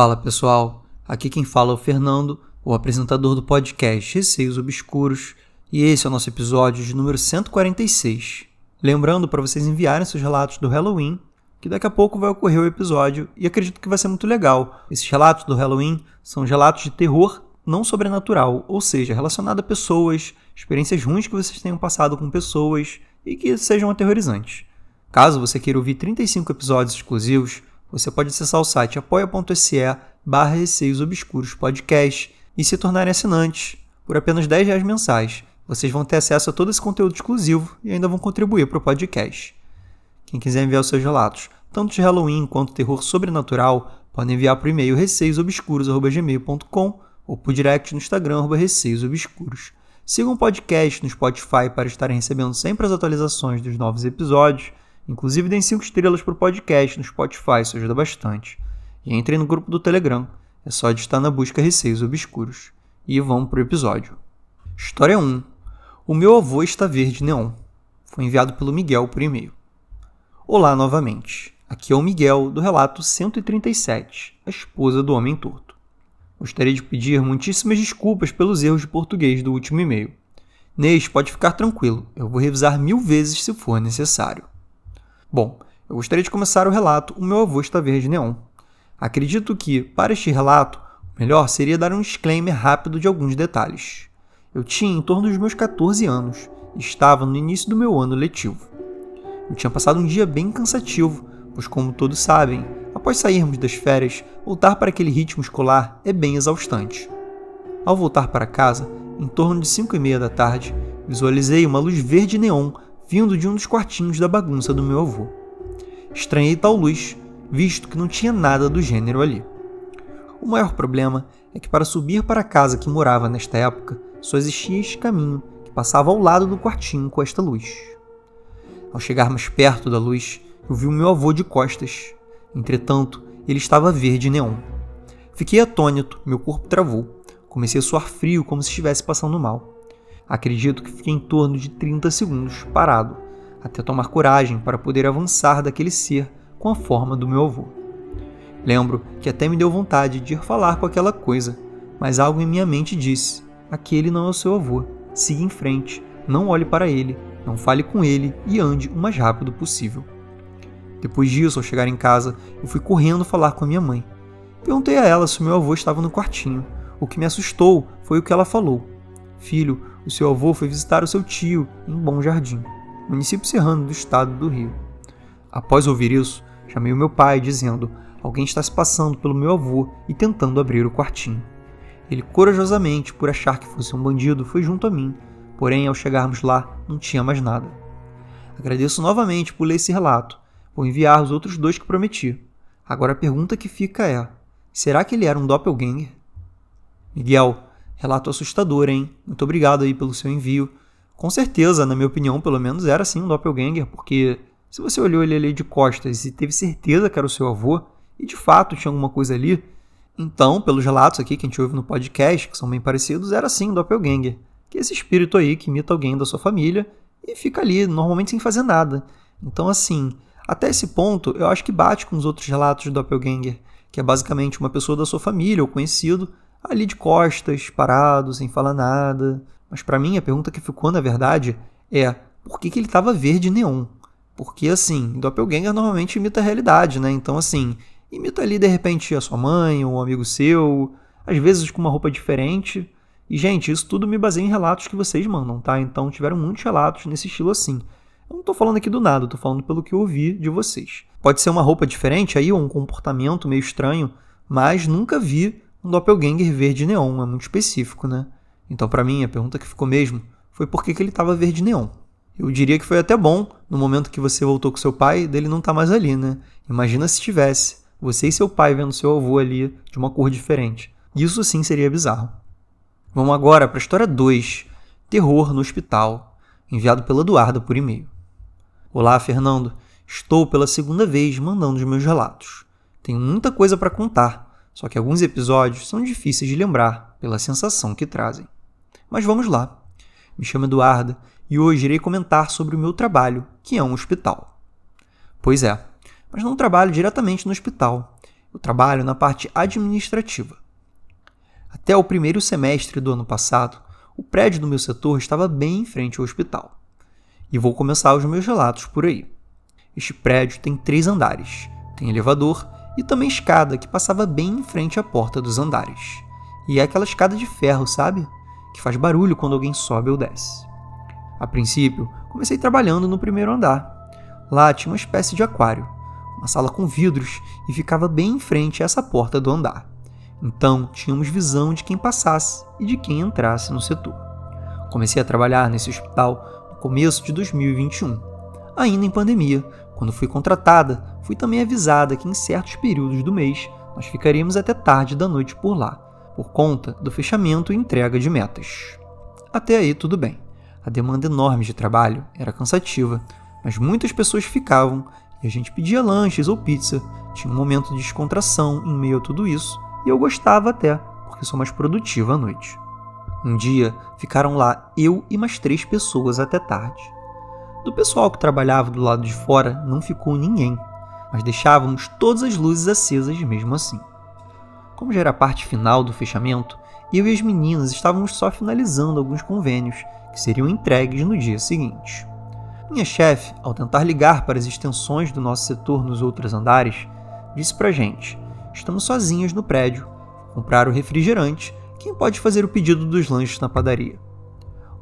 Fala pessoal, aqui quem fala é o Fernando, o apresentador do podcast Receios Obscuros, e esse é o nosso episódio de número 146. Lembrando para vocês enviarem seus relatos do Halloween, que daqui a pouco vai ocorrer o episódio e acredito que vai ser muito legal. Esses relatos do Halloween são relatos de terror não sobrenatural, ou seja, relacionado a pessoas, experiências ruins que vocês tenham passado com pessoas e que sejam aterrorizantes. Caso você queira ouvir 35 episódios exclusivos, você pode acessar o site apoia.se barra Receios Obscuros Podcast e se tornarem assinantes por apenas 10 reais mensais. Vocês vão ter acesso a todo esse conteúdo exclusivo e ainda vão contribuir para o podcast. Quem quiser enviar os seus relatos, tanto de Halloween quanto terror sobrenatural, pode enviar para o e-mail receiosobscuros.gmail.com ou por direct no Instagram, receiosobscuros. Sigam o podcast no Spotify para estarem recebendo sempre as atualizações dos novos episódios Inclusive, deem 5 estrelas para o podcast no Spotify, isso ajuda bastante. E entrem no grupo do Telegram, é só digitar na busca Receios Obscuros. E vamos para o episódio. História 1. O meu avô está verde neon. Foi enviado pelo Miguel por e-mail. Olá novamente. Aqui é o Miguel, do relato 137, a esposa do homem torto. Gostaria de pedir muitíssimas desculpas pelos erros de português do último e-mail. Neste, pode ficar tranquilo, eu vou revisar mil vezes se for necessário. Bom, eu gostaria de começar o relato O meu avô está verde neon. Acredito que, para este relato, o melhor seria dar um disclaimer rápido de alguns detalhes. Eu tinha em torno dos meus 14 anos e estava no início do meu ano letivo. Eu tinha passado um dia bem cansativo, pois, como todos sabem, após sairmos das férias, voltar para aquele ritmo escolar é bem exaustante. Ao voltar para casa, em torno de 5 e meia da tarde, visualizei uma luz verde neon vindo de um dos quartinhos da bagunça do meu avô. Estranhei tal luz, visto que não tinha nada do gênero ali. O maior problema é que para subir para a casa que morava nesta época, só existia este caminho que passava ao lado do quartinho com esta luz. Ao chegar mais perto da luz, eu vi o meu avô de costas. Entretanto, ele estava verde neon. Fiquei atônito, meu corpo travou. Comecei a suar frio como se estivesse passando mal. Acredito que fiquei em torno de 30 segundos parado, até tomar coragem para poder avançar daquele ser com a forma do meu avô. Lembro que até me deu vontade de ir falar com aquela coisa, mas algo em minha mente disse: aquele não é o seu avô. Siga em frente, não olhe para ele, não fale com ele e ande o mais rápido possível. Depois disso, ao chegar em casa, eu fui correndo falar com a minha mãe. Perguntei a ela se meu avô estava no quartinho. O que me assustou foi o que ela falou. Filho, o seu avô foi visitar o seu tio em Bom Jardim, município serrano do estado do Rio. Após ouvir isso, chamei o meu pai, dizendo: Alguém está se passando pelo meu avô e tentando abrir o quartinho. Ele, corajosamente, por achar que fosse um bandido, foi junto a mim, porém, ao chegarmos lá, não tinha mais nada. Agradeço novamente por ler esse relato. Vou enviar os outros dois que prometi. Agora a pergunta que fica é: será que ele era um doppelganger? Miguel, Relato assustador, hein? Muito obrigado aí pelo seu envio. Com certeza, na minha opinião, pelo menos era sim um doppelganger, porque se você olhou ele ali de costas e teve certeza que era o seu avô, e de fato tinha alguma coisa ali, então, pelos relatos aqui que a gente ouve no podcast, que são bem parecidos, era sim um doppelganger, que é esse espírito aí que imita alguém da sua família e fica ali, normalmente sem fazer nada. Então, assim, até esse ponto, eu acho que bate com os outros relatos de doppelganger, que é basicamente uma pessoa da sua família ou conhecido ali de costas, parado, sem falar nada. Mas para mim a pergunta que ficou na verdade é por que, que ele estava verde neon? Porque assim, Doppelganger normalmente imita a realidade, né? Então assim, imita ali de repente a sua mãe ou um amigo seu, às vezes com uma roupa diferente. E gente, isso tudo me baseia em relatos que vocês mandam, tá? Então tiveram muitos relatos nesse estilo assim. Eu não tô falando aqui do nada, tô falando pelo que eu ouvi de vocês. Pode ser uma roupa diferente aí, ou um comportamento meio estranho, mas nunca vi um doppelganger verde neon, é muito específico, né? Então, para mim, a pergunta que ficou mesmo foi por que, que ele estava verde neon. Eu diria que foi até bom, no momento que você voltou com seu pai, dele não tá mais ali, né? Imagina se tivesse, você e seu pai vendo seu avô ali de uma cor diferente. Isso sim seria bizarro. Vamos agora para a história 2, Terror no Hospital, enviado pela Eduarda por e-mail. Olá, Fernando. Estou pela segunda vez mandando os meus relatos. Tenho muita coisa para contar, só que alguns episódios são difíceis de lembrar pela sensação que trazem. Mas vamos lá. Me chamo Eduarda e hoje irei comentar sobre o meu trabalho, que é um hospital. Pois é, mas não trabalho diretamente no hospital. Eu trabalho na parte administrativa. Até o primeiro semestre do ano passado, o prédio do meu setor estava bem em frente ao hospital. E vou começar os meus relatos por aí. Este prédio tem três andares, tem elevador e também escada que passava bem em frente à porta dos andares. E é aquela escada de ferro, sabe? Que faz barulho quando alguém sobe ou desce. A princípio, comecei trabalhando no primeiro andar. Lá tinha uma espécie de aquário, uma sala com vidros e ficava bem em frente a essa porta do andar. Então, tínhamos visão de quem passasse e de quem entrasse no setor. Comecei a trabalhar nesse hospital no começo de 2021, ainda em pandemia. Quando fui contratada, fui também avisada que em certos períodos do mês nós ficaríamos até tarde da noite por lá, por conta do fechamento e entrega de metas. Até aí tudo bem. A demanda enorme de trabalho era cansativa, mas muitas pessoas ficavam e a gente pedia lanches ou pizza. Tinha um momento de descontração em meio a tudo isso e eu gostava até, porque sou mais produtiva à noite. Um dia ficaram lá eu e mais três pessoas até tarde. Do pessoal que trabalhava do lado de fora não ficou ninguém, mas deixávamos todas as luzes acesas mesmo assim. Como já era a parte final do fechamento, eu e as meninas estávamos só finalizando alguns convênios que seriam entregues no dia seguinte. Minha chefe, ao tentar ligar para as extensões do nosso setor nos outros andares, disse pra gente Estamos sozinhos no prédio. Comprar o refrigerante. Quem pode fazer o pedido dos lanches na padaria?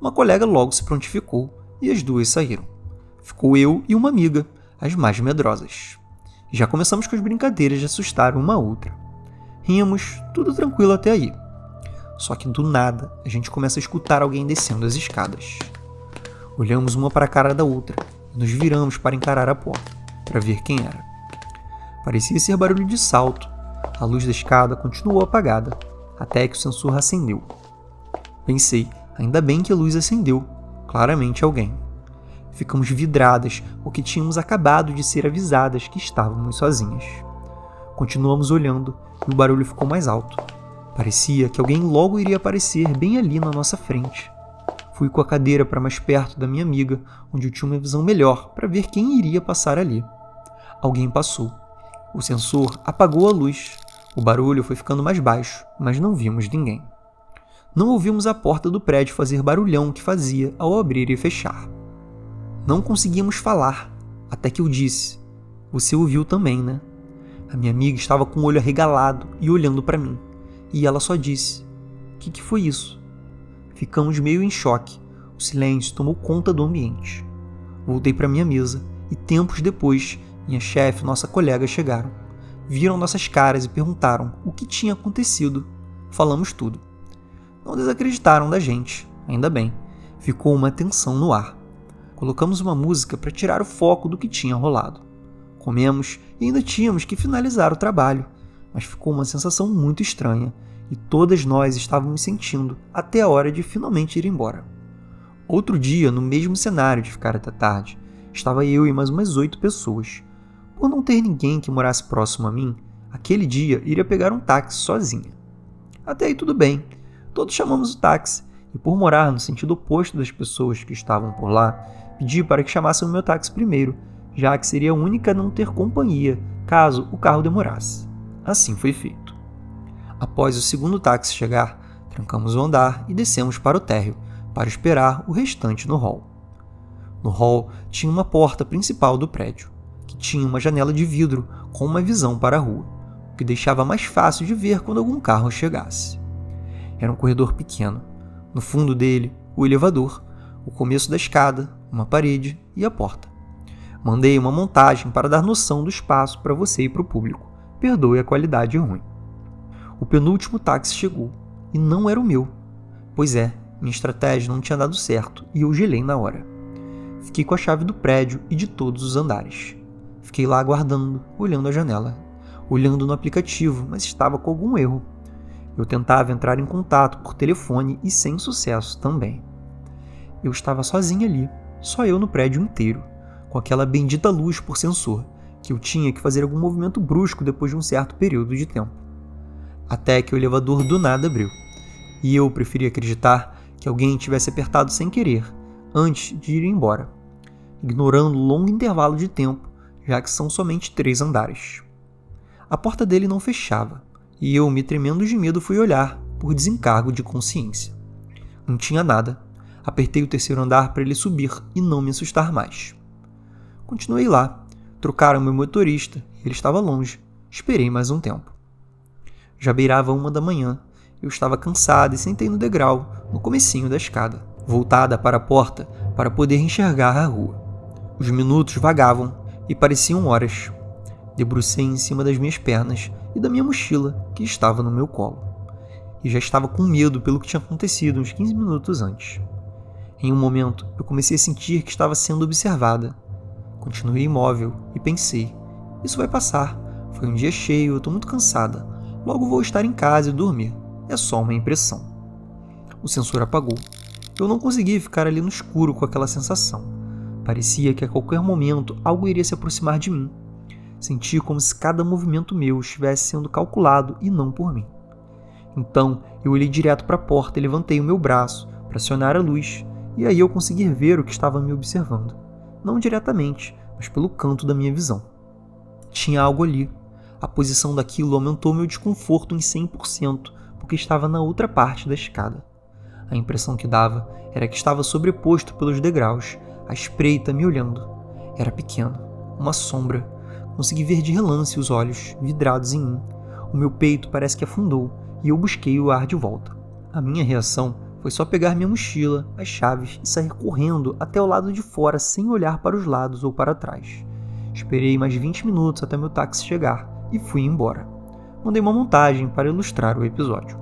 Uma colega logo se prontificou e as duas saíram. Ficou eu e uma amiga, as mais medrosas. Já começamos com as brincadeiras de assustar uma a outra. Ríamos, tudo tranquilo até aí. Só que do nada a gente começa a escutar alguém descendo as escadas. Olhamos uma para a cara da outra e nos viramos para encarar a porta, para ver quem era. Parecia ser barulho de salto, a luz da escada continuou apagada, até que o sensor acendeu. Pensei, ainda bem que a luz acendeu, claramente alguém. Ficamos vidradas porque tínhamos acabado de ser avisadas que estávamos sozinhas. Continuamos olhando e o barulho ficou mais alto. Parecia que alguém logo iria aparecer bem ali na nossa frente. Fui com a cadeira para mais perto da minha amiga, onde eu tinha uma visão melhor para ver quem iria passar ali. Alguém passou. O sensor apagou a luz o barulho foi ficando mais baixo, mas não vimos ninguém. Não ouvimos a porta do prédio fazer barulhão que fazia ao abrir e fechar. Não conseguíamos falar, até que eu disse: Você ouviu também, né? A minha amiga estava com o olho arregalado e olhando para mim, e ela só disse: O que, que foi isso? Ficamos meio em choque. O silêncio tomou conta do ambiente. Voltei para minha mesa e tempos depois, minha chefe e nossa colega chegaram viram nossas caras e perguntaram o que tinha acontecido. Falamos tudo. Não desacreditaram da gente, ainda bem. Ficou uma tensão no ar. Colocamos uma música para tirar o foco do que tinha rolado. Comemos e ainda tínhamos que finalizar o trabalho, mas ficou uma sensação muito estranha e todas nós estávamos sentindo até a hora de finalmente ir embora. Outro dia, no mesmo cenário de ficar até tarde, estava eu e mais umas oito pessoas. Por não ter ninguém que morasse próximo a mim, aquele dia iria pegar um táxi sozinha. Até aí tudo bem, todos chamamos o táxi, e por morar no sentido oposto das pessoas que estavam por lá, pedi para que chamassem o meu táxi primeiro, já que seria a única a não ter companhia caso o carro demorasse. Assim foi feito. Após o segundo táxi chegar, trancamos o andar e descemos para o térreo para esperar o restante no hall. No hall tinha uma porta principal do prédio que tinha uma janela de vidro com uma visão para a rua, o que deixava mais fácil de ver quando algum carro chegasse. Era um corredor pequeno. No fundo dele, o elevador, o começo da escada, uma parede e a porta. Mandei uma montagem para dar noção do espaço para você e para o público. Perdoe a qualidade ruim. O penúltimo táxi chegou e não era o meu. Pois é, minha estratégia não tinha dado certo e eu gelei na hora. Fiquei com a chave do prédio e de todos os andares. Fiquei lá aguardando, olhando a janela, olhando no aplicativo, mas estava com algum erro. Eu tentava entrar em contato por telefone e sem sucesso também. Eu estava sozinha ali, só eu no prédio inteiro, com aquela bendita luz por sensor, que eu tinha que fazer algum movimento brusco depois de um certo período de tempo. Até que o elevador do nada abriu, e eu preferi acreditar que alguém tivesse apertado sem querer, antes de ir embora, ignorando o longo intervalo de tempo já que são somente três andares. a porta dele não fechava, e eu, me tremendo de medo, fui olhar, por desencargo de consciência. Não tinha nada. Apertei o terceiro andar para ele subir e não me assustar mais. Continuei lá. Trocaram meu motorista, ele estava longe. Esperei mais um tempo. Já beirava uma da manhã. Eu estava cansado e sentei no degrau, no comecinho da escada, voltada para a porta para poder enxergar a rua. Os minutos vagavam e pareciam horas. Debrucei em cima das minhas pernas e da minha mochila, que estava no meu colo. E já estava com medo pelo que tinha acontecido uns 15 minutos antes. Em um momento, eu comecei a sentir que estava sendo observada. Continuei imóvel e pensei: isso vai passar. Foi um dia cheio, estou muito cansada. Logo vou estar em casa e dormir. É só uma impressão. O sensor apagou. Eu não conseguia ficar ali no escuro com aquela sensação. Parecia que a qualquer momento algo iria se aproximar de mim. Senti como se cada movimento meu estivesse sendo calculado e não por mim. Então eu olhei direto para a porta e levantei o meu braço para acionar a luz, e aí eu consegui ver o que estava me observando. Não diretamente, mas pelo canto da minha visão. Tinha algo ali. A posição daquilo aumentou meu desconforto em 100%, porque estava na outra parte da escada. A impressão que dava era que estava sobreposto pelos degraus à espreita me olhando. Era pequeno, uma sombra. Consegui ver de relance os olhos vidrados em mim. O meu peito parece que afundou e eu busquei o ar de volta. A minha reação foi só pegar minha mochila, as chaves e sair correndo até o lado de fora sem olhar para os lados ou para trás. Esperei mais 20 minutos até meu táxi chegar e fui embora. Mandei uma montagem para ilustrar o episódio.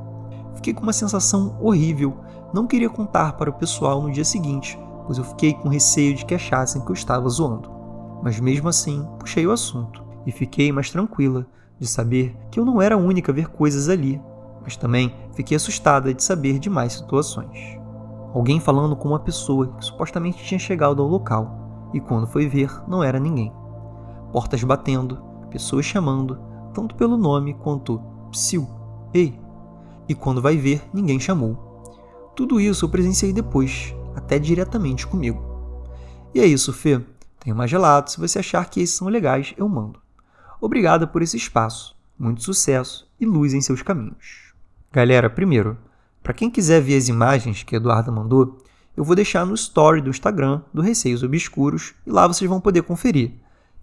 Fiquei com uma sensação horrível, não queria contar para o pessoal no dia seguinte, pois eu fiquei com receio de que achassem que eu estava zoando. Mas mesmo assim, puxei o assunto e fiquei mais tranquila de saber que eu não era a única a ver coisas ali, mas também fiquei assustada de saber de mais situações. Alguém falando com uma pessoa que supostamente tinha chegado ao local e quando foi ver não era ninguém. Portas batendo, pessoas chamando, tanto pelo nome quanto psiu, ei. E quando vai ver, ninguém chamou. Tudo isso eu presenciei depois, até diretamente comigo. E é isso, Fê. Tenho mais relatos. Se você achar que esses são legais, eu mando. Obrigada por esse espaço. Muito sucesso e luz em seus caminhos. Galera, primeiro, para quem quiser ver as imagens que a Eduarda mandou, eu vou deixar no story do Instagram do Receios Obscuros e lá vocês vão poder conferir.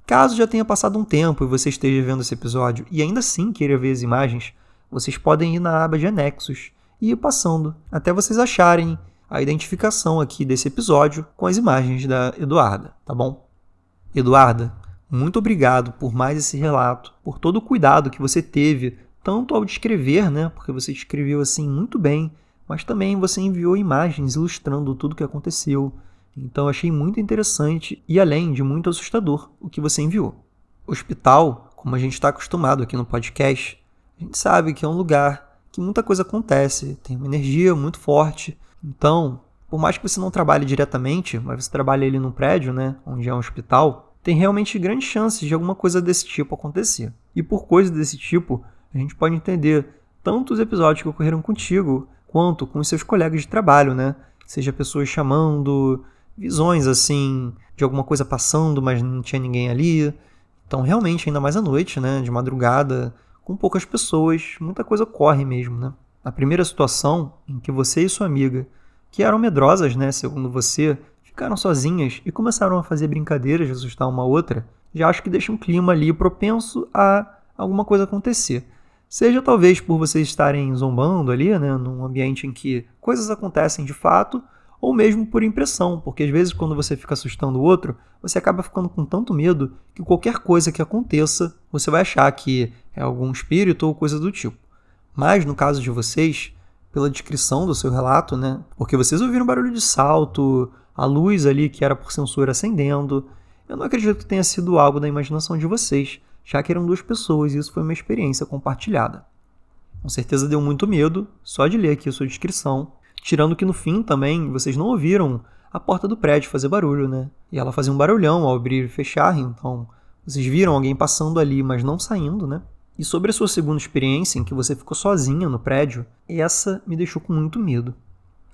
Caso já tenha passado um tempo e você esteja vendo esse episódio e ainda assim queira ver as imagens, vocês podem ir na aba de anexos e ir passando até vocês acharem a identificação aqui desse episódio com as imagens da Eduarda, tá bom? Eduarda, muito obrigado por mais esse relato, por todo o cuidado que você teve, tanto ao descrever, né, porque você descreveu assim muito bem, mas também você enviou imagens ilustrando tudo o que aconteceu. Então achei muito interessante e além de muito assustador o que você enviou. Hospital, como a gente está acostumado aqui no podcast, a gente sabe que é um lugar que muita coisa acontece, tem uma energia muito forte, então, por mais que você não trabalhe diretamente, mas você trabalhe ali num prédio, né, onde é um hospital, tem realmente grandes chances de alguma coisa desse tipo acontecer. E por coisas desse tipo, a gente pode entender tanto os episódios que ocorreram contigo, quanto com os seus colegas de trabalho, né? Seja pessoas chamando, visões assim, de alguma coisa passando, mas não tinha ninguém ali. Então, realmente, ainda mais à noite, né, de madrugada, com poucas pessoas, muita coisa ocorre mesmo, né? Na primeira situação, em que você e sua amiga, que eram medrosas, né, segundo você, ficaram sozinhas e começaram a fazer brincadeiras de assustar uma outra, já acho que deixa um clima ali propenso a alguma coisa acontecer. Seja talvez por vocês estarem zombando ali, né, num ambiente em que coisas acontecem de fato, ou mesmo por impressão, porque às vezes quando você fica assustando o outro, você acaba ficando com tanto medo que qualquer coisa que aconteça, você vai achar que é algum espírito ou coisa do tipo. Mas no caso de vocês, pela descrição do seu relato, né? Porque vocês ouviram barulho de salto, a luz ali que era por sensor acendendo. Eu não acredito que tenha sido algo da imaginação de vocês, já que eram duas pessoas e isso foi uma experiência compartilhada. Com certeza deu muito medo só de ler aqui a sua descrição, tirando que no fim também vocês não ouviram a porta do prédio fazer barulho, né? E ela fazia um barulhão ao abrir e fechar, então vocês viram alguém passando ali, mas não saindo, né? E sobre a sua segunda experiência, em que você ficou sozinha no prédio, essa me deixou com muito medo.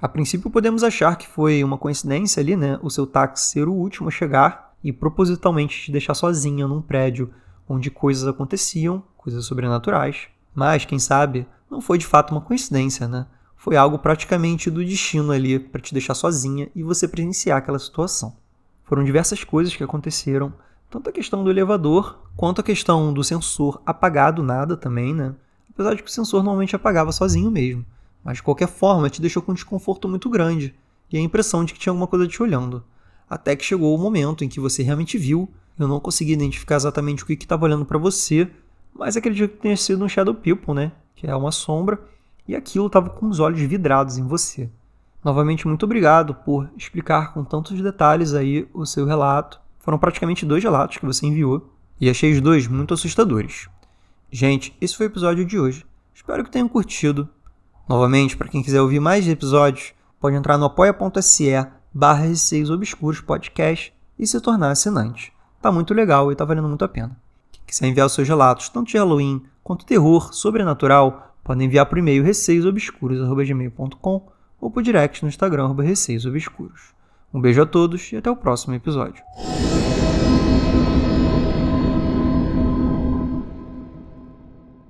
A princípio podemos achar que foi uma coincidência ali, né? O seu táxi ser o último a chegar e propositalmente te deixar sozinha num prédio onde coisas aconteciam, coisas sobrenaturais. Mas, quem sabe, não foi de fato uma coincidência, né? Foi algo praticamente do destino ali para te deixar sozinha e você presenciar aquela situação. Foram diversas coisas que aconteceram, tanto a questão do elevador quanto a questão do sensor apagar do nada também, né? Apesar de que o sensor normalmente apagava sozinho mesmo. Mas de qualquer forma, te deixou com um desconforto muito grande e a impressão de que tinha alguma coisa te olhando. Até que chegou o momento em que você realmente viu. Eu não consegui identificar exatamente o que estava olhando para você, mas acredito que tenha sido um Shadow People, né? Que é uma sombra, e aquilo estava com os olhos vidrados em você. Novamente, muito obrigado por explicar com tantos detalhes aí o seu relato. Foram praticamente dois relatos que você enviou, e achei os dois muito assustadores. Gente, esse foi o episódio de hoje. Espero que tenham curtido. Novamente, para quem quiser ouvir mais episódios, pode entrar no apoia.se barra Receios Obscuros Podcast e se tornar assinante. Tá muito legal e tá valendo muito a pena. Quem quiser enviar os seus relatos, tanto de Halloween quanto terror, sobrenatural, podem enviar por e-mail receiosobscuros.gmail.com ou por direct no Instagram, Receios Obscuros. Um beijo a todos e até o próximo episódio.